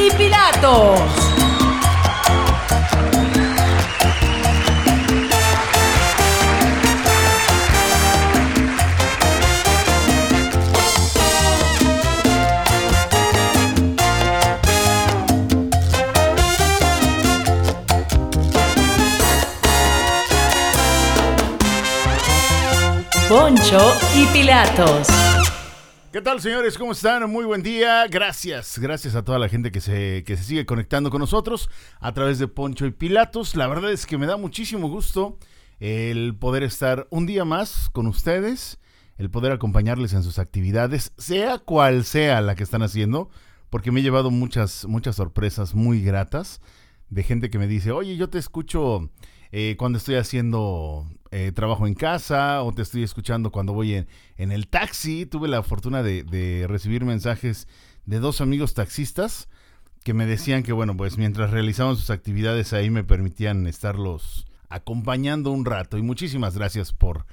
y Pilatos. Poncho y Pilatos. ¿Qué tal, señores? ¿Cómo están? Muy buen día. Gracias. Gracias a toda la gente que se, que se sigue conectando con nosotros a través de Poncho y Pilatos. La verdad es que me da muchísimo gusto el poder estar un día más con ustedes, el poder acompañarles en sus actividades, sea cual sea la que están haciendo, porque me he llevado muchas, muchas sorpresas muy gratas de gente que me dice, oye, yo te escucho eh, cuando estoy haciendo eh, trabajo en casa o te estoy escuchando cuando voy en, en el taxi. Tuve la fortuna de, de, recibir mensajes de dos amigos taxistas que me decían que, bueno, pues mientras realizaban sus actividades ahí me permitían estarlos acompañando un rato. Y muchísimas gracias por,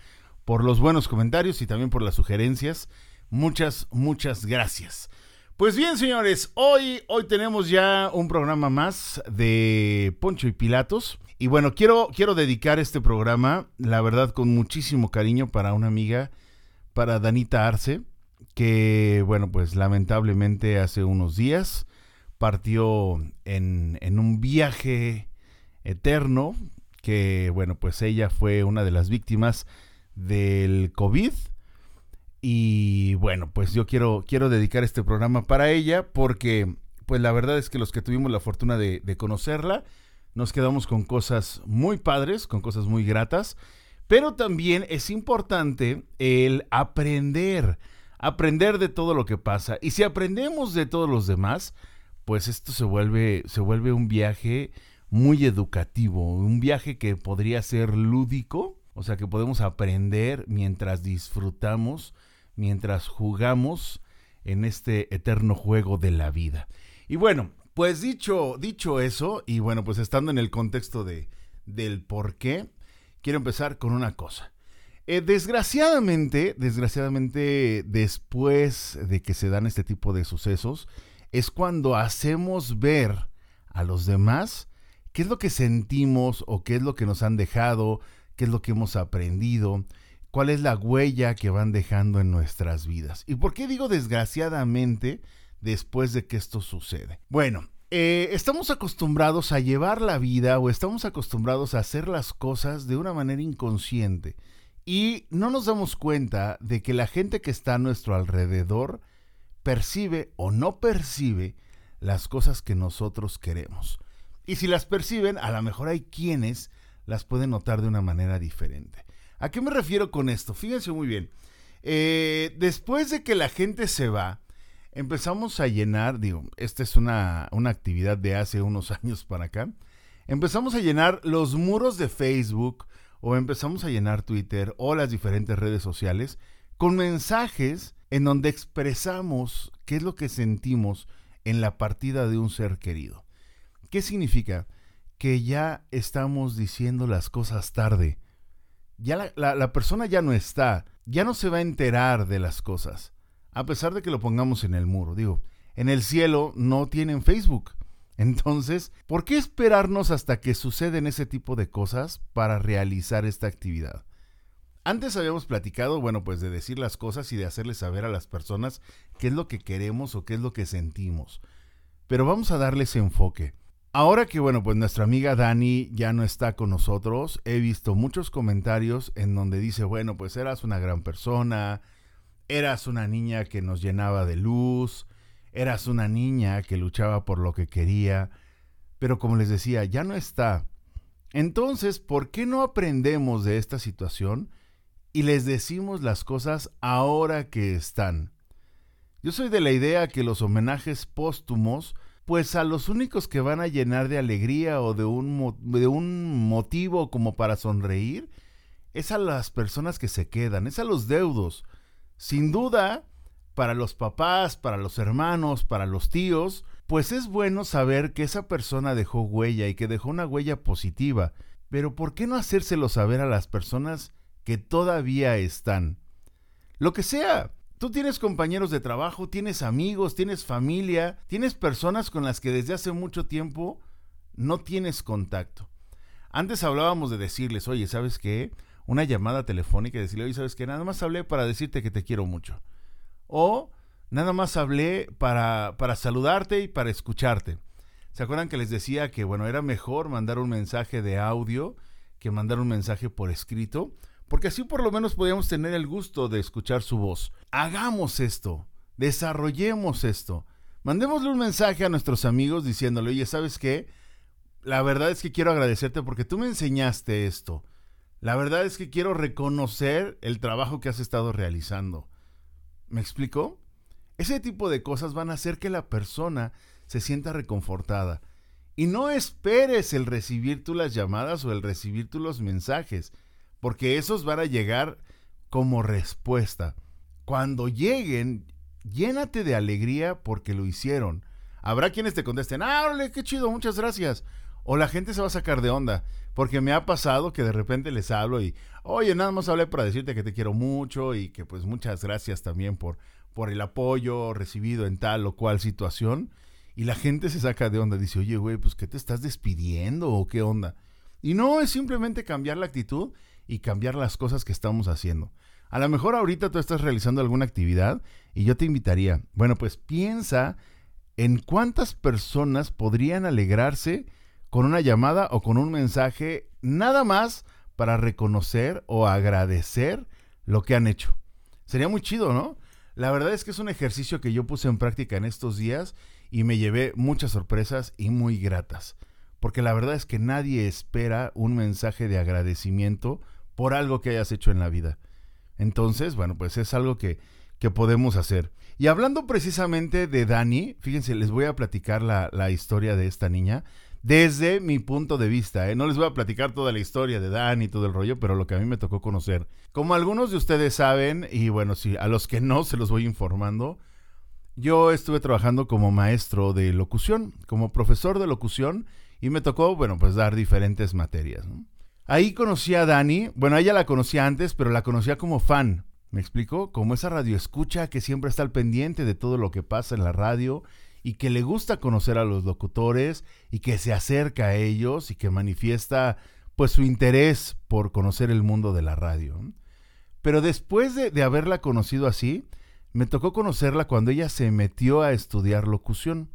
por los buenos comentarios y también por las sugerencias. Muchas, muchas gracias. Pues bien, señores, hoy, hoy tenemos ya un programa más de Poncho y Pilatos. Y bueno, quiero, quiero dedicar este programa, la verdad, con muchísimo cariño para una amiga, para Danita Arce, que, bueno, pues lamentablemente hace unos días partió en, en un viaje eterno, que, bueno, pues ella fue una de las víctimas del COVID. Y bueno, pues yo quiero, quiero dedicar este programa para ella porque, pues la verdad es que los que tuvimos la fortuna de, conocerla, nos quedamos con cosas muy padres, con cosas muy gratas, pero también es importante el aprender, aprender de todo lo que pasa. Y si aprendemos de todos los demás, pues esto se vuelve, se vuelve un viaje muy educativo, un viaje que podría ser lúdico, o sea que podemos aprender mientras disfrutamos, mientras jugamos en este eterno juego de la vida. Y bueno, pues dicho, dicho eso, y bueno, pues estando en el contexto de, del por qué, quiero empezar con una cosa. Eh, desgraciadamente, desgraciadamente, después de que se dan este tipo de sucesos, es cuando hacemos ver a los demás qué es lo que sentimos o qué es lo que nos han dejado, qué es lo que hemos aprendido, cuál es la huella que van dejando en nuestras vidas. ¿Y por qué digo desgraciadamente? después de que esto sucede. Bueno, eh, estamos acostumbrados a llevar la vida o estamos acostumbrados a hacer las cosas de una manera inconsciente y no nos damos cuenta de que la gente que está a nuestro alrededor percibe o no percibe las cosas que nosotros queremos. Y si las perciben, a lo mejor hay quienes las pueden notar de una manera diferente. ¿A qué me refiero con esto? Fíjense muy bien. Eh, después de que la gente se va, empezamos a llenar, digo, esta es una, una actividad de hace unos años para acá, empezamos a llenar los muros de Facebook o empezamos a llenar Twitter o las diferentes redes sociales con mensajes en donde expresamos qué es lo que sentimos en la partida de un ser querido. ¿Qué significa? Que ya estamos diciendo las cosas tarde. Ya la, la, persona ya no está, ya no se va a enterar de las cosas a pesar de que lo pongamos en el muro. Digo, en el cielo no tienen Facebook. Entonces, ¿por qué esperarnos hasta que suceden ese tipo de cosas para realizar esta actividad? Antes habíamos platicado, bueno, pues de decir las cosas y de hacerles saber a las personas qué es lo que queremos o qué es lo que sentimos. Pero vamos a darle ese enfoque. Ahora que, bueno, pues nuestra amiga Dani ya no está con nosotros, he visto muchos comentarios en donde dice, bueno, pues eras una gran persona, Eras una niña que nos llenaba de luz, eras una niña que luchaba por lo que quería, pero como les decía, ya no está. Entonces, ¿por qué no aprendemos de esta situación y les decimos las cosas ahora que están? Yo soy de la idea que los homenajes póstumos, pues a los únicos que van a llenar de alegría o de un, de un motivo como para sonreír, es a las personas que se quedan, es a los deudos, sin duda, para los papás, para los hermanos, para los tíos, pues es bueno saber que esa persona dejó huella y que dejó una huella positiva. Pero ¿por qué no hacérselo saber a las personas que todavía están? Lo que sea, Tú tienes compañeros de trabajo, tienes amigos, tienes familia, tienes personas con las que desde hace mucho tiempo no tienes contacto. Antes hablábamos de decirles, oye, ¿sabes qué? Una llamada telefónica y decirle, oye, ¿sabes qué? Nada más hablé para decirte que te quiero mucho. O nada más hablé para, para saludarte y para escucharte. ¿Se acuerdan que les decía que, bueno, era mejor mandar un mensaje de audio que mandar un mensaje por escrito? Porque así por lo menos podíamos tener el gusto de escuchar su voz. Hagamos esto, desarrollemos esto. Mandémosle un mensaje a nuestros amigos diciéndole, oye, ¿sabes qué? La verdad es que quiero agradecerte porque tú me enseñaste esto. La verdad es que quiero reconocer el trabajo que has estado realizando. ¿Me explico? Ese tipo de cosas van a hacer que la persona se sienta reconfortada. Y no esperes el recibir tú las llamadas o el recibir tú los mensajes porque esos van a llegar como respuesta. Cuando lleguen, llénate de alegría porque lo hicieron. Habrá quienes te contesten, ah, qué chido, muchas gracias. O la gente se va a sacar de onda, porque me ha pasado que de repente les hablo y, oye, nada más hablé para decirte que te quiero mucho y que pues muchas gracias también por, por el apoyo recibido en tal o cual situación. Y la gente se saca de onda, dice, oye, güey, pues ¿qué te estás despidiendo o qué onda? Y no es simplemente cambiar la actitud y cambiar las cosas que estamos haciendo. A lo mejor ahorita tú estás realizando alguna actividad y yo te invitaría, bueno, pues piensa en cuántas personas podrían alegrarse con una llamada o con un mensaje nada más para reconocer o agradecer lo que han hecho. Sería muy chido, ¿no? La verdad es que es un ejercicio que yo puse en práctica en estos días y me llevé muchas sorpresas y muy gratas. Porque la verdad es que nadie espera un mensaje de agradecimiento por algo que hayas hecho en la vida. Entonces, bueno, pues es algo que, que podemos hacer. Y hablando precisamente de Dani, fíjense, les voy a platicar la, la historia de esta niña desde mi punto de vista. ¿eh? No les voy a platicar toda la historia de Dani y todo el rollo, pero lo que a mí me tocó conocer. Como algunos de ustedes saben, y bueno, si a los que no se los voy informando, yo estuve trabajando como maestro de locución, como profesor de locución, y me tocó, bueno, pues dar diferentes materias. ¿no? Ahí conocí a Dani. Bueno, ella la conocía antes, pero la conocía como fan. ¿Me explico? Como esa radio escucha que siempre está al pendiente de todo lo que pasa en la radio y que le gusta conocer a los locutores y que se acerca a ellos y que manifiesta pues su interés por conocer el mundo de la radio. Pero después de, de haberla conocido así, me tocó conocerla cuando ella se metió a estudiar locución.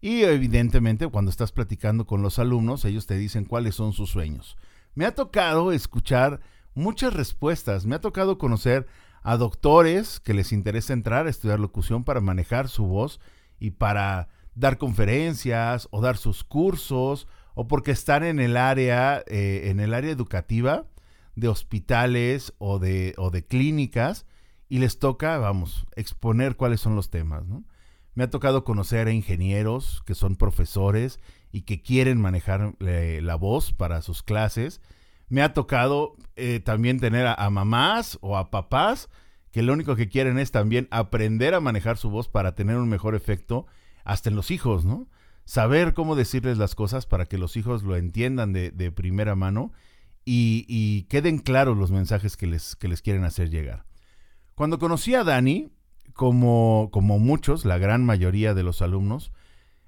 Y evidentemente cuando estás platicando con los alumnos, ellos te dicen cuáles son sus sueños. Me ha tocado escuchar muchas respuestas, me ha tocado conocer a doctores que les interesa entrar a estudiar locución para manejar su voz y para dar conferencias o dar sus cursos o porque están en el área, eh, en el área educativa de hospitales o de, o de clínicas y les toca, vamos, exponer cuáles son los temas. Me ha tocado conocer a ingenieros que son profesores y que quieren manejar eh, la voz para sus clases. Me ha tocado eh, también tener a, mamás o a papás que lo único que quieren es también aprender a manejar su voz para tener un mejor efecto hasta en los hijos, ¿no? Saber cómo decirles las cosas para que los hijos lo entiendan de, primera mano y, y, queden claros los mensajes que les, que les quieren hacer llegar. Cuando conocí a Dani, como, como muchos, la gran mayoría de los alumnos,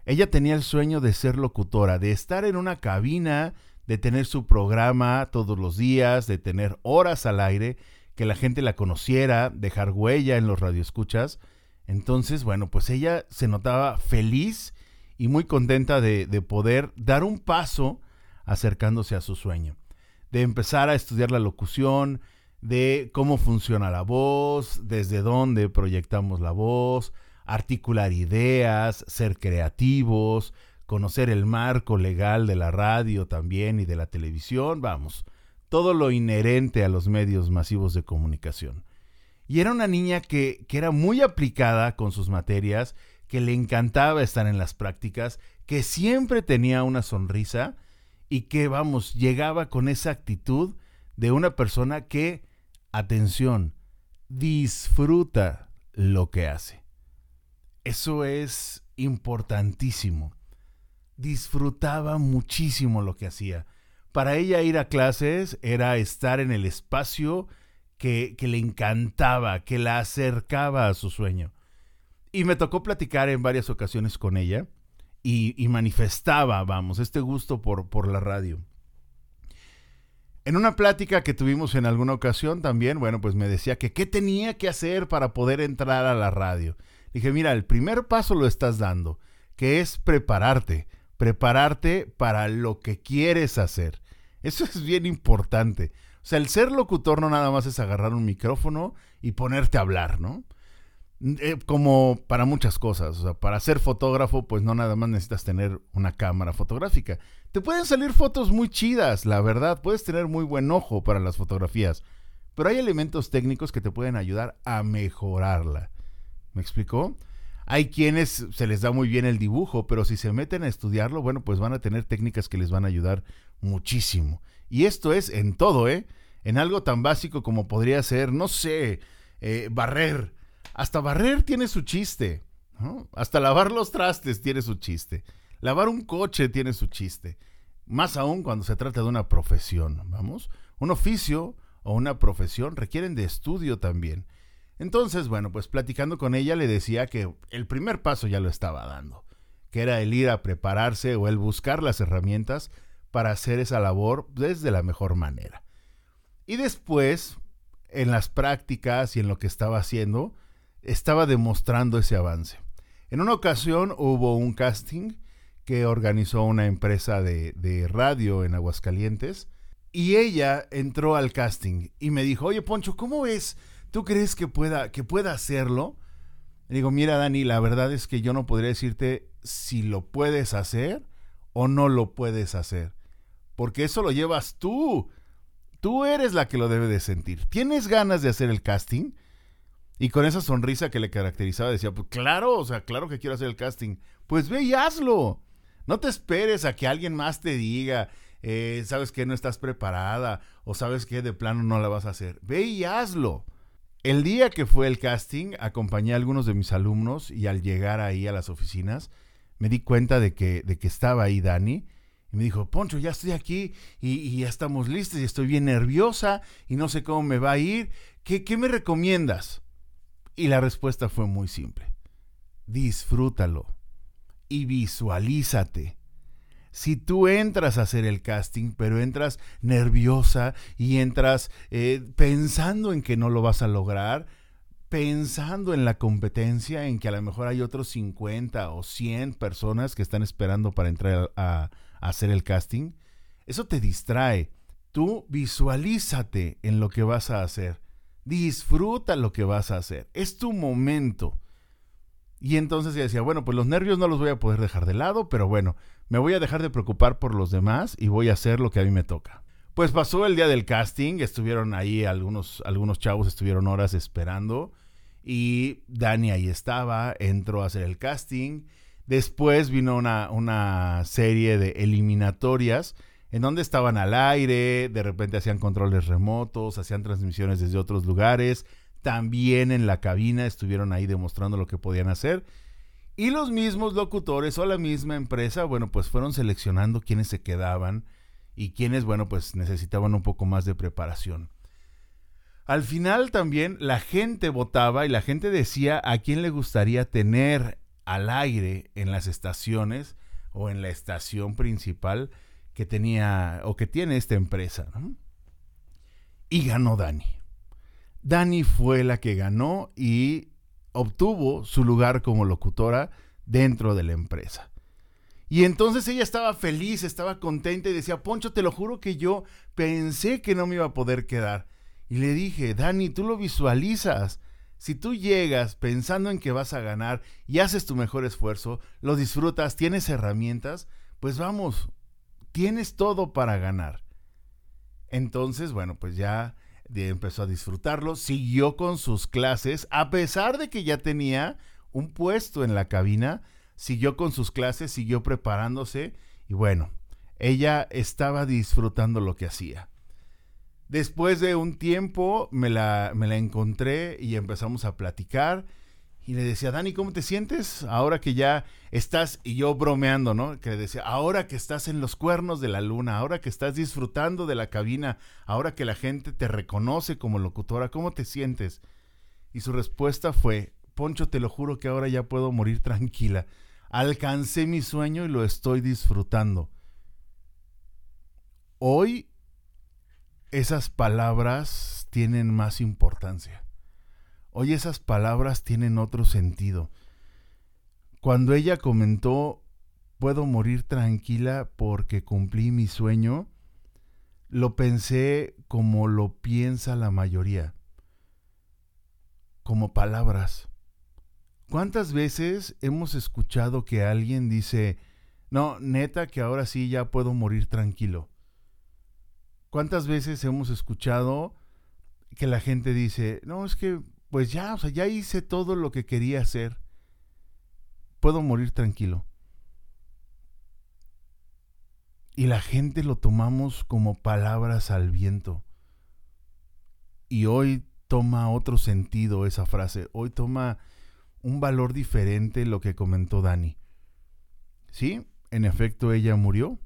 ella tenía el sueño de ser locutora, de estar en una cabina, de tener su programa todos los días, de tener horas al aire, que la gente la conociera, dejar huella en los radioescuchas. Entonces, bueno, pues ella se notaba feliz y muy contenta de, de poder dar un paso acercándose a su sueño, de empezar a estudiar la locución, de cómo funciona la voz, desde dónde proyectamos la voz, articular ideas, ser creativos, conocer el marco legal de la radio también y de la televisión, vamos, todo lo inherente a los medios masivos de comunicación. Y era una niña que, que era muy aplicada con sus materias, que le encantaba estar en las prácticas, que siempre tenía una sonrisa y que, vamos, llegaba con esa actitud de una persona que, atención, disfruta lo que hace. Eso es importantísimo. Disfrutaba muchísimo lo que hacía. Para ella ir a clases era estar en el espacio que, que le encantaba, que la acercaba a su sueño. Y me tocó platicar en varias ocasiones con ella y, manifestaba, vamos, este gusto por, por la radio. En una plática que tuvimos en alguna ocasión también, bueno, pues me decía que qué tenía que hacer para poder entrar a la radio. Dije, mira, el primer paso lo estás dando, que es prepararte, prepararte para lo que quieres hacer. Eso es bien importante. O sea, el ser locutor no nada más es agarrar un micrófono y ponerte a hablar, ¿no? Eh, como para muchas cosas. O sea, para ser fotógrafo, pues no nada más necesitas tener una cámara fotográfica. Te pueden salir fotos muy chidas, la verdad. Puedes tener muy buen ojo para las fotografías. Pero hay elementos técnicos que te pueden ayudar a mejorarla. ¿Me explicó? Hay quienes se les da muy bien el dibujo, pero si se meten a estudiarlo, bueno, pues van a tener técnicas que les van a ayudar muchísimo. Y esto es en todo, ¿eh? En algo tan básico como podría ser, no sé, eh, barrer hasta barrer tiene su chiste. Hasta lavar los trastes tiene su chiste. Lavar un coche tiene su chiste. Más aún cuando se trata de una profesión. Vamos. Un oficio o una profesión requieren de estudio también. Entonces, bueno, pues platicando con ella le decía que el primer paso ya lo estaba dando, que era el ir a prepararse o el buscar las herramientas para hacer esa labor desde la mejor manera. Y después, en las prácticas y en lo que estaba haciendo, estaba demostrando ese avance. En una ocasión hubo un casting que organizó una empresa de, radio en Aguascalientes y ella entró al casting y me dijo, oye Poncho, ¿cómo ves? ¿Tú crees que pueda, que pueda hacerlo? Le digo, mira Dani, la verdad es que yo no podría decirte si lo puedes hacer o no lo puedes hacer, porque eso lo llevas tú. Tú eres la que lo debe de sentir. ¿Tienes ganas de hacer el casting? Y con esa sonrisa que le caracterizaba decía, pues claro, o sea, claro que quiero hacer el casting. Pues ve y hazlo. No te esperes a que alguien más te diga, eh, sabes que no estás preparada o sabes que de plano no la vas a hacer. Ve y hazlo. El día que fue el casting, acompañé a algunos de mis alumnos y al llegar ahí a las oficinas, me di cuenta de que, de que estaba ahí Dani. Y me dijo, Poncho, ya estoy aquí y, ya estamos listos y estoy bien nerviosa y no sé cómo me va a ir. ¿Qué, qué me recomiendas? Y la respuesta fue muy simple. Disfrútalo y visualízate. Si tú entras a hacer el casting, pero entras nerviosa y entras eh, pensando en que no lo vas a lograr, pensando en la competencia, en que a lo mejor hay otros 50 o 100 personas que están esperando para entrar a, a hacer el casting, eso te distrae. Tú visualízate en lo que vas a hacer Disfruta lo que vas a hacer. Es tu momento. Y entonces ella decía, bueno, pues los nervios no los voy a poder dejar de lado, pero bueno, me voy a dejar de preocupar por los demás y voy a hacer lo que a mí me toca. Pues pasó el día del casting, estuvieron ahí algunos, algunos chavos, estuvieron horas esperando y Dani ahí estaba, entró a hacer el casting. Después vino una, una serie de eliminatorias en donde estaban al aire, de repente hacían controles remotos, hacían transmisiones desde otros lugares, también en la cabina estuvieron ahí demostrando lo que podían hacer. Y los mismos locutores o la misma empresa, bueno, pues fueron seleccionando quienes se quedaban y quienes, bueno, pues necesitaban un poco más de preparación. Al final también la gente votaba y la gente decía a quién le gustaría tener al aire en las estaciones o en la estación principal que tenía o que tiene esta empresa. Y ganó Dani. Dani fue la que ganó y obtuvo su lugar como locutora dentro de la empresa. Y entonces ella estaba feliz, estaba contenta y decía, Poncho, te lo juro que yo pensé que no me iba a poder quedar. Y le dije, Dani, tú lo visualizas. Si tú llegas pensando en que vas a ganar y haces tu mejor esfuerzo, lo disfrutas, tienes herramientas, pues vamos, tienes todo para ganar. Entonces, bueno, pues ya empezó a disfrutarlo, siguió con sus clases, a pesar de que ya tenía un puesto en la cabina, siguió con sus clases, siguió preparándose y bueno, ella estaba disfrutando lo que hacía. Después de un tiempo me la, me la encontré y empezamos a platicar Y le decía, Dani, ¿cómo te sientes ahora que ya estás, y yo bromeando, ¿no? Que le decía, ahora que estás en los cuernos de la luna, ahora que estás disfrutando de la cabina, ahora que la gente te reconoce como locutora, ¿cómo te sientes? Y su respuesta fue, Poncho, te lo juro que ahora ya puedo morir tranquila. Alcancé mi sueño y lo estoy disfrutando. Hoy esas palabras tienen más importancia. Hoy esas palabras tienen otro sentido. Cuando ella comentó, puedo morir tranquila porque cumplí mi sueño, lo pensé como lo piensa la mayoría, como palabras. ¿Cuántas veces hemos escuchado que alguien dice, no, neta que ahora sí ya puedo morir tranquilo? ¿Cuántas veces hemos escuchado que la gente dice, no, es que pues ya, o sea, ya hice todo lo que quería hacer, puedo morir tranquilo? Y la gente lo tomamos como palabras al viento. Y hoy toma otro sentido esa frase, hoy toma un valor diferente lo que comentó Dani. Sí, en efecto ella murió.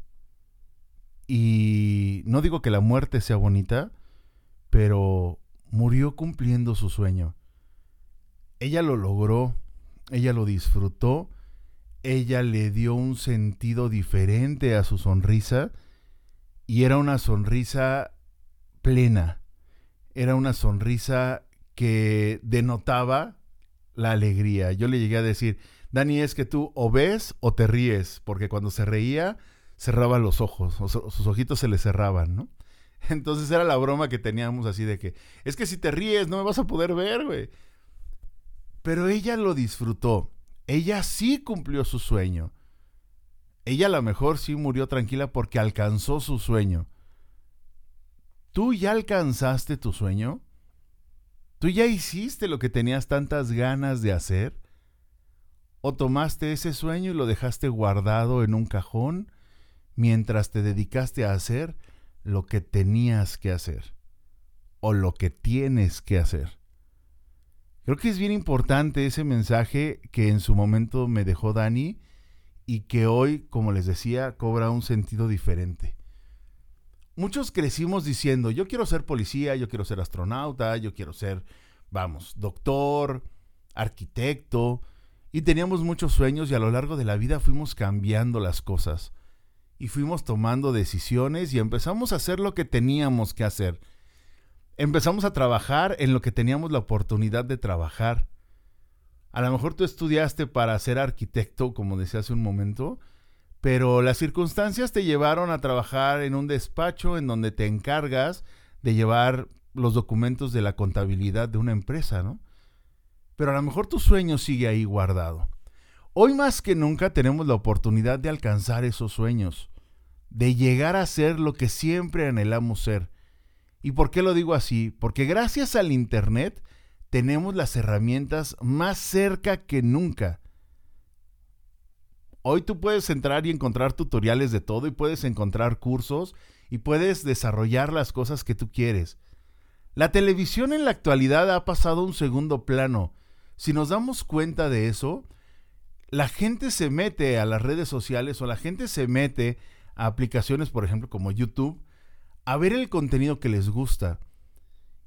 Y no digo que la muerte sea bonita, pero murió cumpliendo su sueño. Ella lo logró, ella lo disfrutó, ella le dio un sentido diferente a su sonrisa y era una sonrisa plena, era una sonrisa que denotaba la alegría. Yo le llegué a decir, Dani, es que tú o ves o te ríes, porque cuando se reía cerraba los ojos, sus ojitos se le cerraban, ¿no? Entonces era la broma que teníamos así de que, es que si te ríes no me vas a poder ver, güey. Pero ella lo disfrutó. Ella sí cumplió su sueño. Ella a lo mejor sí murió tranquila porque alcanzó su sueño. ¿Tú ya alcanzaste tu sueño? ¿Tú ya hiciste lo que tenías tantas ganas de hacer? ¿O tomaste ese sueño y lo dejaste guardado en un cajón mientras te dedicaste a hacer lo que tenías que hacer? ¿O lo que tienes que hacer? Creo que es bien importante ese mensaje que en su momento me dejó Dani y que hoy, como les decía, cobra un sentido diferente muchos crecimos diciendo, yo quiero ser policía, yo quiero ser astronauta, yo quiero ser, vamos, doctor, arquitecto, y teníamos muchos sueños y a lo largo de la vida fuimos cambiando las cosas y fuimos tomando decisiones y empezamos a hacer lo que teníamos que hacer. Empezamos a trabajar en lo que teníamos la oportunidad de trabajar. A lo mejor tú estudiaste para ser arquitecto, como decía hace un momento, pero las circunstancias te llevaron a trabajar en un despacho en donde te encargas de llevar los documentos de la contabilidad de una empresa, ¿no? Pero a lo mejor tu sueño sigue ahí guardado. Hoy más que nunca tenemos la oportunidad de alcanzar esos sueños, de llegar a ser lo que siempre anhelamos ser. ¿Y por qué lo digo así? Porque gracias al Internet tenemos las herramientas más cerca que nunca Hoy tú puedes entrar y encontrar tutoriales de todo y puedes encontrar cursos y puedes desarrollar las cosas que tú quieres. La televisión en la actualidad ha pasado a un segundo plano. Si nos damos cuenta de eso, la gente se mete a las redes sociales o la gente se mete a aplicaciones, por ejemplo, como YouTube, a ver el contenido que les gusta.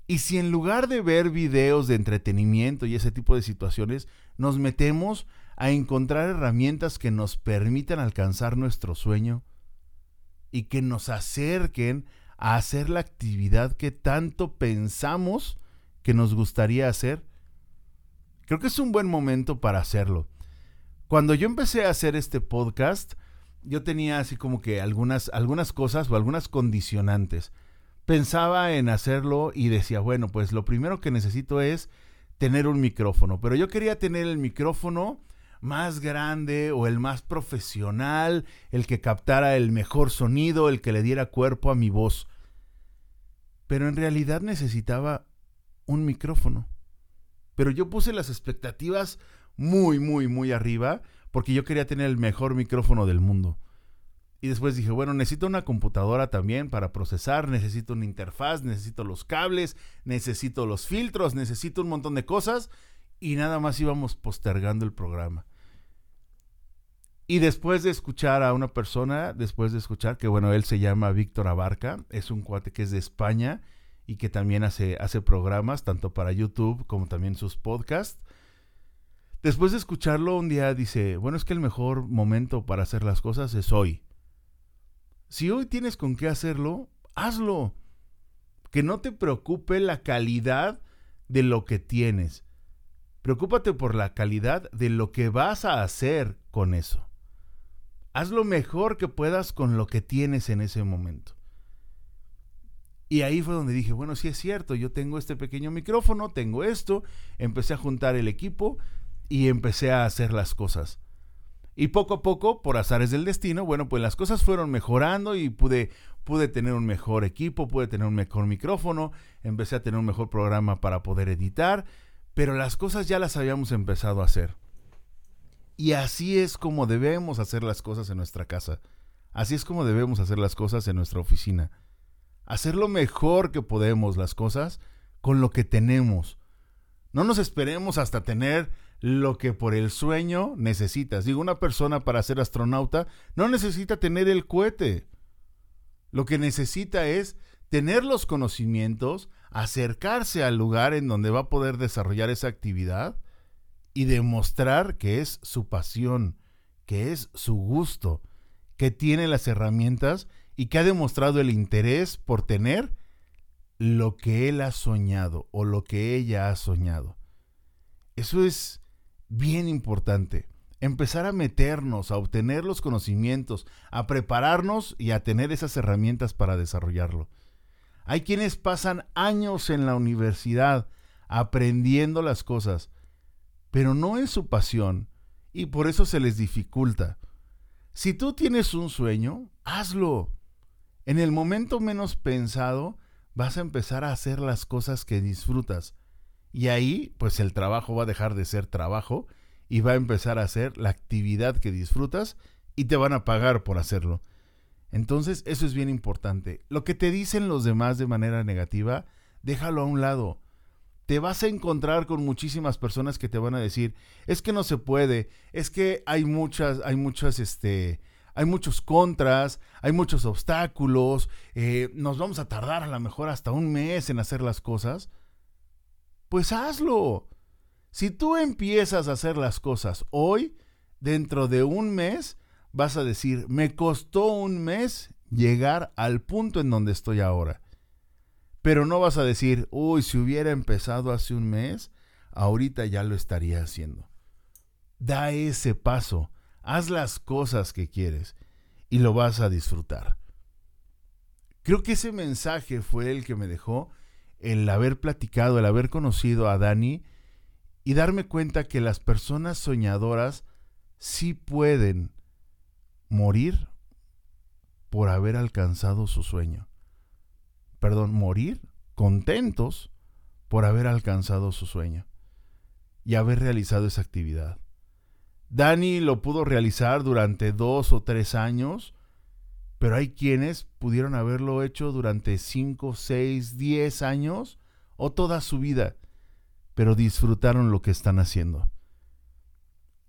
Y si en lugar de ver videos de entretenimiento y ese tipo de situaciones, nos metemos a encontrar herramientas que nos permitan alcanzar nuestro sueño y que nos acerquen a hacer la actividad que tanto pensamos que nos gustaría hacer, creo que es un buen momento para hacerlo. Cuando yo empecé a hacer este podcast, yo tenía así como que algunas, algunas cosas o algunas condicionantes. Pensaba en hacerlo y decía, bueno, pues lo primero que necesito es tener un micrófono, pero yo quería tener el micrófono más grande o el más profesional, el que captara el mejor sonido, el que le diera cuerpo a mi voz. Pero en realidad necesitaba un micrófono. Pero yo puse las expectativas muy, muy, muy arriba porque yo quería tener el mejor micrófono del mundo. Y después dije, bueno, necesito una computadora también para procesar, necesito una interfaz, necesito los cables, necesito los filtros, necesito un montón de cosas y nada más íbamos postergando el programa. Y después de escuchar a una persona, después de escuchar que, bueno, él se llama Víctor Abarca, es un cuate que es de España y que también hace, hace programas, tanto para YouTube como también sus podcasts. Después de escucharlo, un día dice, bueno, es que el mejor momento para hacer las cosas es hoy. Si hoy tienes con qué hacerlo, hazlo. Que no te preocupe la calidad de lo que tienes. Preocúpate por la calidad de lo que vas a hacer con eso. Haz lo mejor que puedas con lo que tienes en ese momento. Y ahí fue donde dije, bueno, sí es cierto, yo tengo este pequeño micrófono, tengo esto, empecé a juntar el equipo y empecé a hacer las cosas. Y poco a poco, por azares del destino, bueno, pues las cosas fueron mejorando y pude, pude tener un mejor equipo, pude tener un mejor micrófono, empecé a tener un mejor programa para poder editar, pero las cosas ya las habíamos empezado a hacer. Y así es como debemos hacer las cosas en nuestra casa. Así es como debemos hacer las cosas en nuestra oficina. Hacer lo mejor que podemos las cosas con lo que tenemos. No nos esperemos hasta tener lo que por el sueño necesitas. Digo, una persona para ser astronauta no necesita tener el cohete. Lo que necesita es tener los conocimientos, acercarse al lugar en donde va a poder desarrollar esa actividad y demostrar que es su pasión, que es su gusto, que tiene las herramientas y que ha demostrado el interés por tener lo que él ha soñado o lo que ella ha soñado. Eso es bien importante. Empezar a meternos, a obtener los conocimientos, a prepararnos y a tener esas herramientas para desarrollarlo. Hay quienes pasan años en la universidad aprendiendo las cosas, pero no es su pasión y por eso se les dificulta. Si tú tienes un sueño, hazlo. En el momento menos pensado vas a empezar a hacer las cosas que disfrutas. Y ahí, pues el trabajo va a dejar de ser trabajo y va a empezar a ser la actividad que disfrutas y te van a pagar por hacerlo. Entonces, eso es bien importante. Lo que te dicen los demás de manera negativa, déjalo a un lado te vas a encontrar con muchísimas personas que te van a decir, es que no se puede, es que hay muchas, hay muchas, este, hay muchos contras, hay muchos obstáculos, eh, nos vamos a tardar a lo mejor hasta un mes en hacer las cosas. Pues hazlo. Si tú empiezas a hacer las cosas hoy, dentro de un mes, vas a decir, me costó un mes llegar al punto en donde estoy ahora. Pero no vas a decir, uy, si hubiera empezado hace un mes, ahorita ya lo estaría haciendo. Da ese paso, haz las cosas que quieres y lo vas a disfrutar. Creo que ese mensaje fue el que me dejó el haber platicado, el haber conocido a Dani y darme cuenta que las personas soñadoras sí pueden morir por haber alcanzado su sueño perdón, morir contentos por haber alcanzado su sueño y haber realizado esa actividad. Dani lo pudo realizar durante dos o tres años, pero hay quienes pudieron haberlo hecho durante cinco, seis, diez años o toda su vida, pero disfrutaron lo que están haciendo.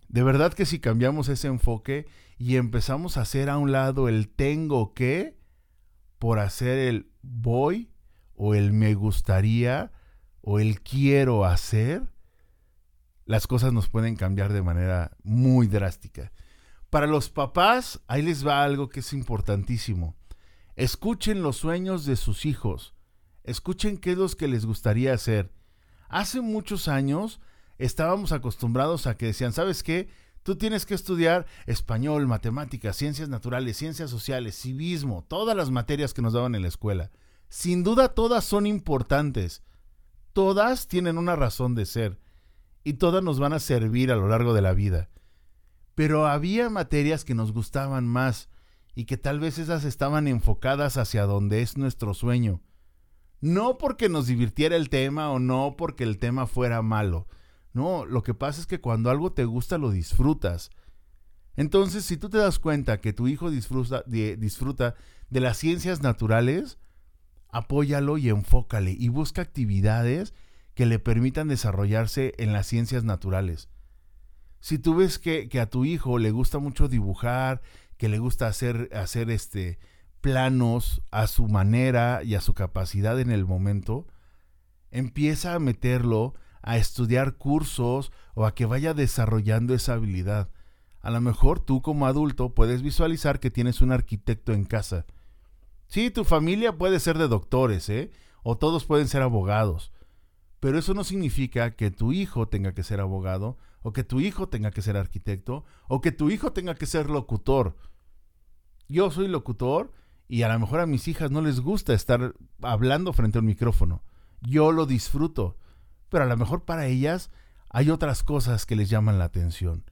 De verdad que si cambiamos ese enfoque y empezamos a hacer a un lado el tengo que por hacer el voy o el me gustaría o el quiero hacer, las cosas nos pueden cambiar de manera muy drástica. Para los papás, ahí les va algo que es importantísimo. Escuchen los sueños de sus hijos. Escuchen qué es lo que les gustaría hacer. Hace muchos años estábamos acostumbrados a que decían, ¿sabes qué? Tú tienes que estudiar español, matemáticas, ciencias naturales, ciencias sociales, civismo, todas las materias que nos daban en la escuela. Sin duda todas son importantes. Todas tienen una razón de ser y todas nos van a servir a lo largo de la vida. Pero había materias que nos gustaban más y que tal vez esas estaban enfocadas hacia donde es nuestro sueño. No porque nos divirtiera el tema o no porque el tema fuera malo, no, lo que pasa es que cuando algo te gusta lo disfrutas. Entonces, si tú te das cuenta que tu hijo disfruta de, disfruta de las ciencias naturales, apóyalo y enfócale y busca actividades que le permitan desarrollarse en las ciencias naturales. Si tú ves que, que a tu hijo le gusta mucho dibujar, que le gusta hacer, hacer este, planos a su manera y a su capacidad en el momento, empieza a meterlo a estudiar cursos o a que vaya desarrollando esa habilidad. A lo mejor tú como adulto puedes visualizar que tienes un arquitecto en casa. Sí, tu familia puede ser de doctores, ¿eh? O todos pueden ser abogados. Pero eso no significa que tu hijo tenga que ser abogado, o que tu hijo tenga que ser arquitecto, o que tu hijo tenga que ser locutor. Yo soy locutor y a lo mejor a mis hijas no les gusta estar hablando frente a un micrófono. Yo lo disfruto, pero a lo mejor para ellas hay otras cosas que les llaman la atención.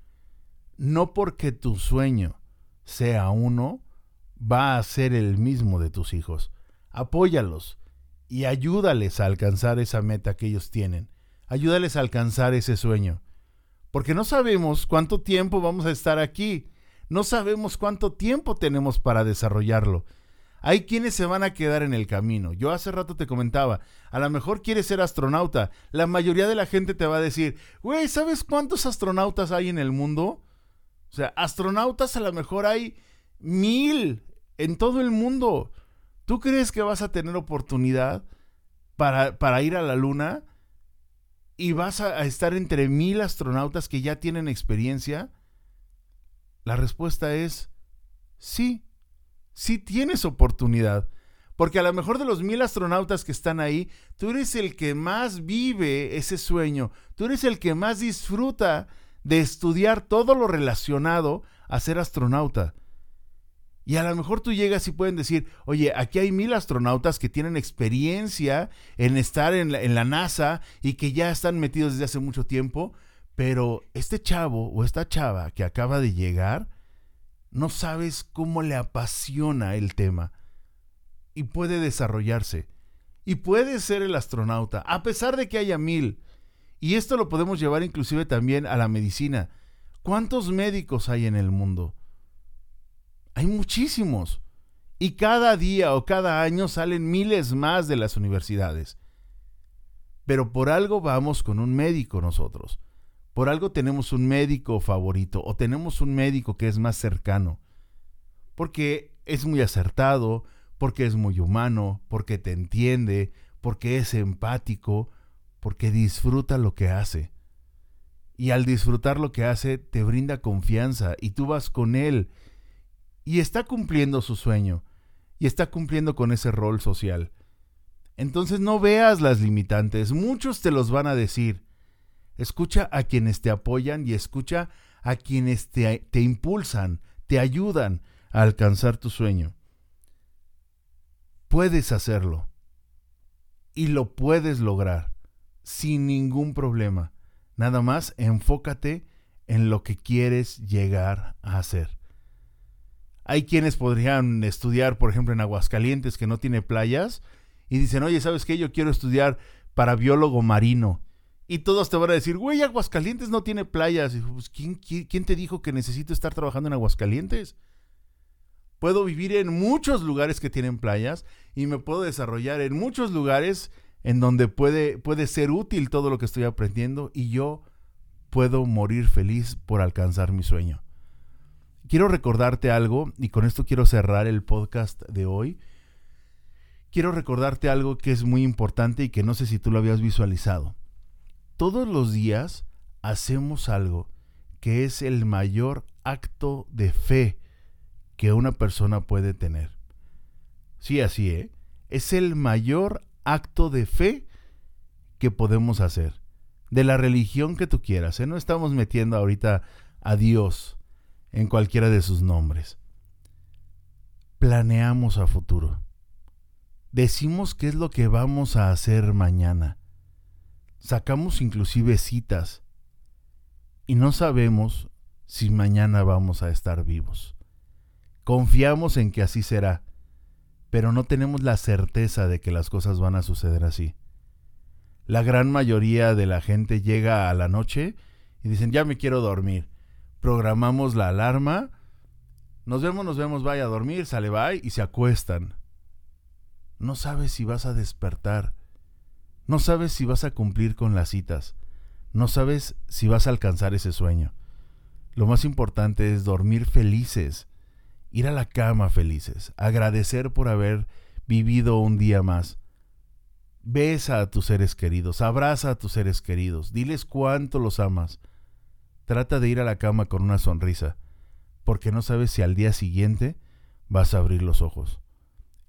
No porque tu sueño sea uno, va a ser el mismo de tus hijos. Apóyalos y ayúdales a alcanzar esa meta que ellos tienen. Ayúdales a alcanzar ese sueño. Porque no sabemos cuánto tiempo vamos a estar aquí. No sabemos cuánto tiempo tenemos para desarrollarlo. Hay quienes se van a quedar en el camino. Yo hace rato te comentaba, a lo mejor quieres ser astronauta. La mayoría de la gente te va a decir, güey, ¿sabes cuántos astronautas hay en el mundo? O sea, astronautas a lo mejor hay mil en todo el mundo. ¿Tú crees que vas a tener oportunidad para, para ir a la luna? ¿Y vas a, estar entre mil astronautas que ya tienen experiencia? La respuesta es sí si tienes oportunidad. Porque a lo mejor de los mil astronautas que están ahí, tú eres el que más vive ese sueño, tú eres el que más disfruta de estudiar todo lo relacionado a ser astronauta. Y a lo mejor tú llegas y pueden decir, oye, aquí hay mil astronautas que tienen experiencia en estar en la, en la NASA y que ya están metidos desde hace mucho tiempo, pero este chavo o esta chava que acaba de llegar, no sabes cómo le apasiona el tema y puede desarrollarse y puede ser el astronauta a pesar de que haya mil. Y esto lo podemos llevar inclusive también a la medicina. ¿Cuántos médicos hay en el mundo? Hay muchísimos. Y cada día o cada año salen miles más de las universidades. Pero por algo vamos con un médico nosotros. Por algo tenemos un médico favorito o tenemos un médico que es más cercano. Porque es muy acertado, porque es muy humano, porque te entiende, porque es empático, porque disfruta lo que hace. Y al disfrutar lo que hace, te brinda confianza y tú vas con él. Y está cumpliendo su sueño. Y está cumpliendo con ese rol social. Entonces no veas las limitantes. Muchos te los van a decir. Escucha a quienes te apoyan y escucha a quienes te, te impulsan, te ayudan a alcanzar tu sueño. Puedes hacerlo y lo puedes lograr sin ningún problema. Nada más enfócate en lo que quieres llegar a hacer. Hay quienes podrían estudiar, por ejemplo, en Aguascalientes, que no tiene playas, y dicen, oye, ¿sabes qué? Yo quiero estudiar para biólogo marino. Y todos te van a decir, güey, Aguascalientes no tiene playas. Pues, ¿quién, quién, te dijo que necesito estar trabajando en Aguascalientes? Puedo vivir en muchos lugares que tienen playas y me puedo desarrollar en muchos lugares en donde puede, puede ser útil todo lo que estoy aprendiendo y yo puedo morir feliz por alcanzar mi sueño. Quiero recordarte algo y con esto quiero cerrar el podcast de hoy. Quiero recordarte algo que es muy importante y que no sé si tú lo habías visualizado todos los días hacemos algo que es el mayor acto de fe que una persona puede tener. Sí, así, ¿eh? Es el mayor acto de fe que podemos hacer. De la religión que tú quieras, ¿eh? No estamos metiendo ahorita a Dios en cualquiera de sus nombres. Planeamos a futuro. Decimos qué es lo que vamos a hacer mañana Sacamos inclusive citas y no sabemos si mañana vamos a estar vivos. Confiamos en que así será, pero no tenemos la certeza de que las cosas van a suceder así. La gran mayoría de la gente llega a la noche y dicen, ya me quiero dormir. Programamos la alarma, nos vemos, nos vemos, vaya a dormir, sale, va y se acuestan. No sabes si vas a despertar No sabes si vas a cumplir con las citas. No sabes si vas a alcanzar ese sueño. Lo más importante es dormir felices, ir a la cama felices, agradecer por haber vivido un día más. Besa a tus seres queridos, abraza a tus seres queridos, diles cuánto los amas. Trata de ir a la cama con una sonrisa, porque no sabes si al día siguiente vas a abrir los ojos.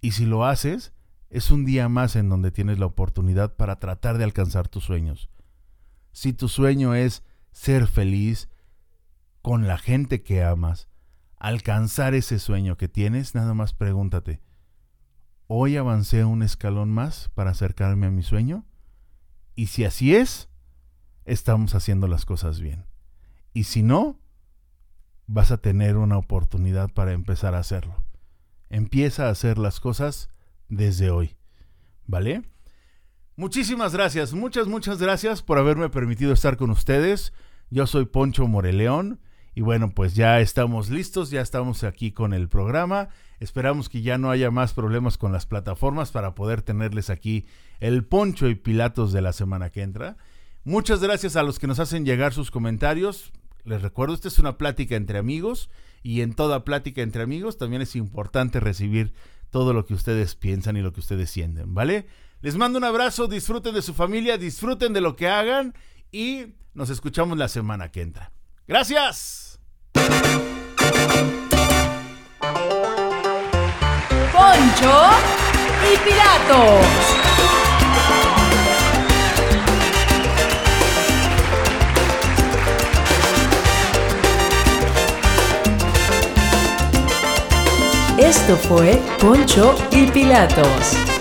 Y si lo haces, es un día más en donde tienes la oportunidad para tratar de alcanzar tus sueños. Si tu sueño es ser feliz con la gente que amas, alcanzar ese sueño que tienes, nada más pregúntate, ¿hoy avancé un escalón más para acercarme a mi sueño? Y si así es, estamos haciendo las cosas bien. Y si no, vas a tener una oportunidad para empezar a hacerlo. Empieza a hacer las cosas desde hoy. ¿Vale? Muchísimas gracias, muchas, muchas gracias por haberme permitido estar con ustedes. Yo soy Poncho Moreleón y bueno, pues ya estamos listos, ya estamos aquí con el programa. Esperamos que ya no haya más problemas con las plataformas para poder tenerles aquí el Poncho y Pilatos de la semana que entra. Muchas gracias a los que nos hacen llegar sus comentarios. Les recuerdo, esta es una plática entre amigos y en toda plática entre amigos también es importante recibir todo lo que ustedes piensan y lo que ustedes sienten, ¿vale? Les mando un abrazo, disfruten de su familia, disfruten de lo que hagan y nos escuchamos la semana que entra. Gracias. Poncho y Pilatos. Esto fue Poncho y Pilatos.